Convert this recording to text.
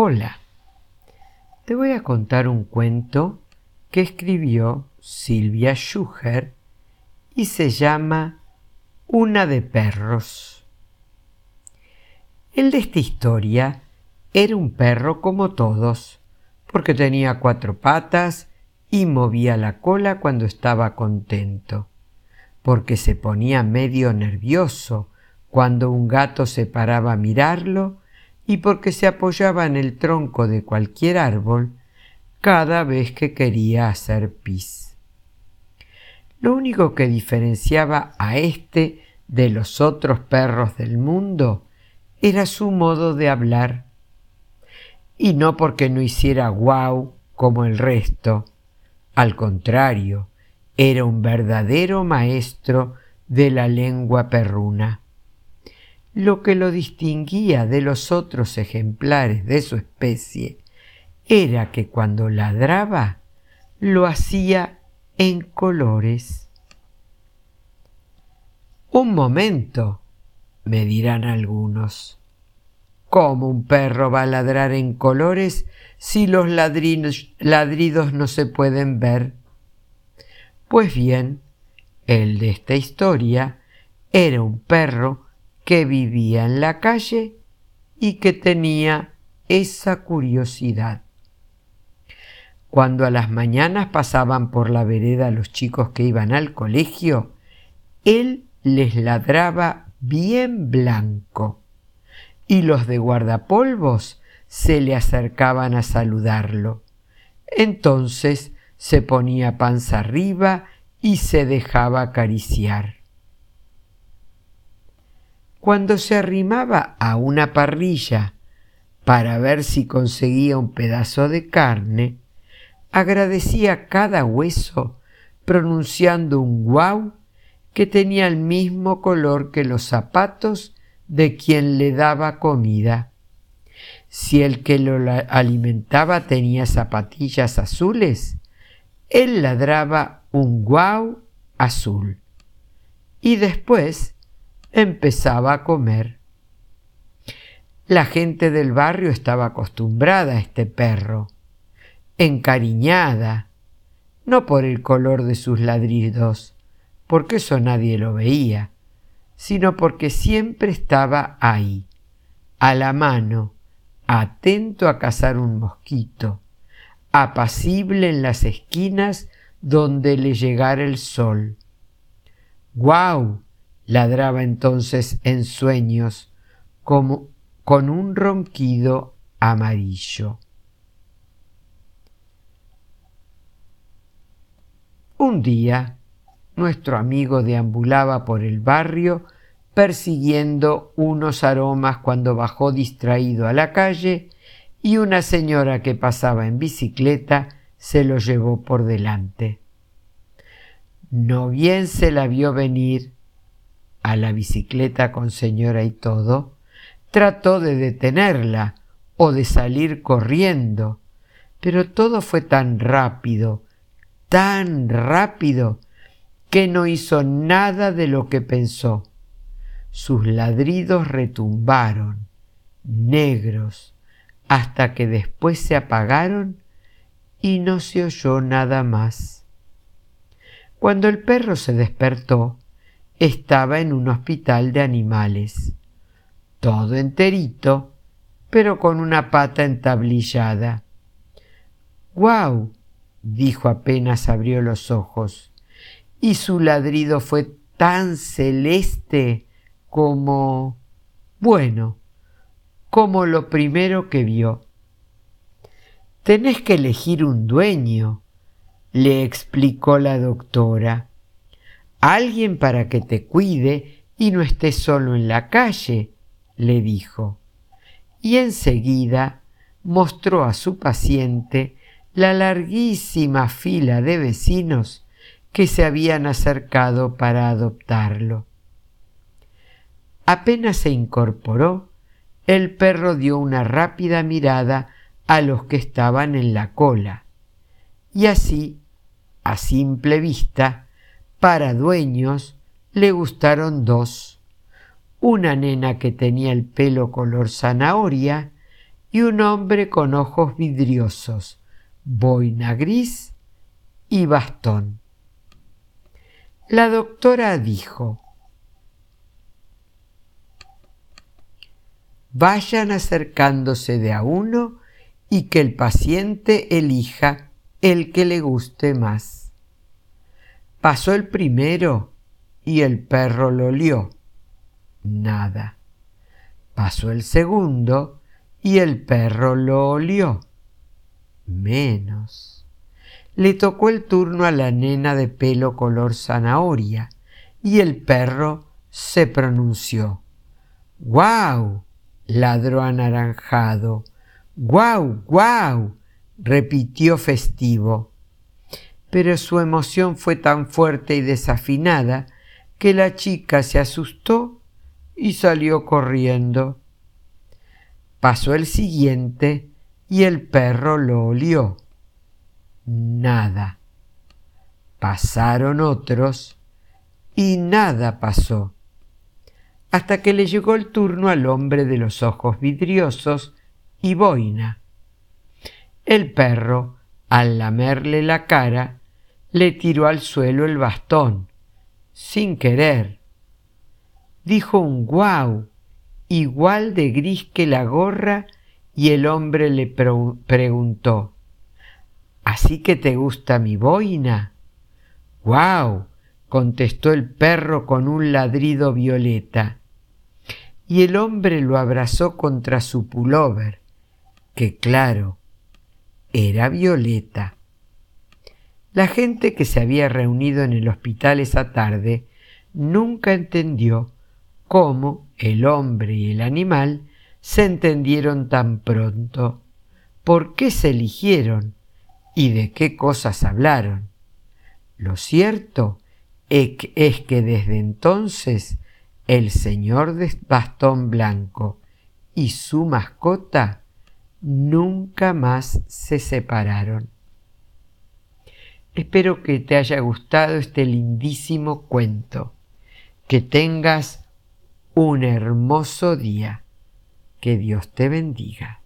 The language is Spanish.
Hola, te voy a contar un cuento que escribió Silvia Schuher y se llama Una de perros. El de esta historia era un perro como todos, porque tenía cuatro patas y movía la cola cuando estaba contento, porque se ponía medio nervioso cuando un gato se paraba a mirarlo y porque se apoyaba en el tronco de cualquier árbol cada vez que quería hacer pis. Lo único que diferenciaba a este de los otros perros del mundo era su modo de hablar. Y no porque no hiciera guau como el resto. Al contrario, era un verdadero maestro de la lengua perruna lo que lo distinguía de los otros ejemplares de su especie era que cuando ladraba lo hacía en colores. Un momento, me dirán algunos. ¿Cómo un perro va a ladrar en colores si los ladridos no se pueden ver? Pues bien, el de esta historia era un perro que vivía en la calle y que tenía esa curiosidad. Cuando a las mañanas pasaban por la vereda los chicos que iban al colegio, él les ladraba bien blanco y los de guardapolvos se le acercaban a saludarlo. Entonces se ponía panza arriba y se dejaba acariciar. Cuando se arrimaba a una parrilla para ver si conseguía un pedazo de carne, agradecía cada hueso pronunciando un guau que tenía el mismo color que los zapatos de quien le daba comida. Si el que lo alimentaba tenía zapatillas azules, él ladraba un guau azul. Y después empezaba a comer. La gente del barrio estaba acostumbrada a este perro, encariñada, no por el color de sus ladridos, porque eso nadie lo veía, sino porque siempre estaba ahí, a la mano, atento a cazar un mosquito, apacible en las esquinas donde le llegara el sol. ¡Guau! Ladraba entonces en sueños como con un ronquido amarillo. Un día, nuestro amigo deambulaba por el barrio persiguiendo unos aromas cuando bajó distraído a la calle y una señora que pasaba en bicicleta se lo llevó por delante. No bien se la vio venir, a la bicicleta con señora y todo, trató de detenerla o de salir corriendo, pero todo fue tan rápido, tan rápido, que no hizo nada de lo que pensó. Sus ladridos retumbaron, negros, hasta que después se apagaron y no se oyó nada más. Cuando el perro se despertó, estaba en un hospital de animales, todo enterito, pero con una pata entablillada. ¡Guau! dijo apenas abrió los ojos, y su ladrido fue tan celeste como... bueno, como lo primero que vio. Tenés que elegir un dueño, le explicó la doctora alguien para que te cuide y no estés solo en la calle, le dijo. Y enseguida mostró a su paciente la larguísima fila de vecinos que se habían acercado para adoptarlo. Apenas se incorporó, el perro dio una rápida mirada a los que estaban en la cola, y así, a simple vista, para dueños le gustaron dos, una nena que tenía el pelo color zanahoria y un hombre con ojos vidriosos, boina gris y bastón. La doctora dijo, vayan acercándose de a uno y que el paciente elija el que le guste más. Pasó el primero y el perro lo olió. Nada. Pasó el segundo y el perro lo olió. Menos. Le tocó el turno a la nena de pelo color zanahoria y el perro se pronunció. ¡Guau! ladró anaranjado. ¡Guau! ¡Guau! repitió festivo. Pero su emoción fue tan fuerte y desafinada que la chica se asustó y salió corriendo. Pasó el siguiente y el perro lo olió. Nada. Pasaron otros y nada pasó. Hasta que le llegó el turno al hombre de los ojos vidriosos y boina. El perro, al lamerle la cara, le tiró al suelo el bastón, sin querer. Dijo un guau, igual de gris que la gorra, y el hombre le preguntó, ¿Así que te gusta mi boina? ¡Guau! contestó el perro con un ladrido violeta. Y el hombre lo abrazó contra su pullover, que claro, era Violeta. La gente que se había reunido en el hospital esa tarde nunca entendió cómo el hombre y el animal se entendieron tan pronto, por qué se eligieron y de qué cosas hablaron. Lo cierto es que desde entonces el señor de bastón blanco y su mascota nunca más se separaron. Espero que te haya gustado este lindísimo cuento. Que tengas un hermoso día. Que Dios te bendiga.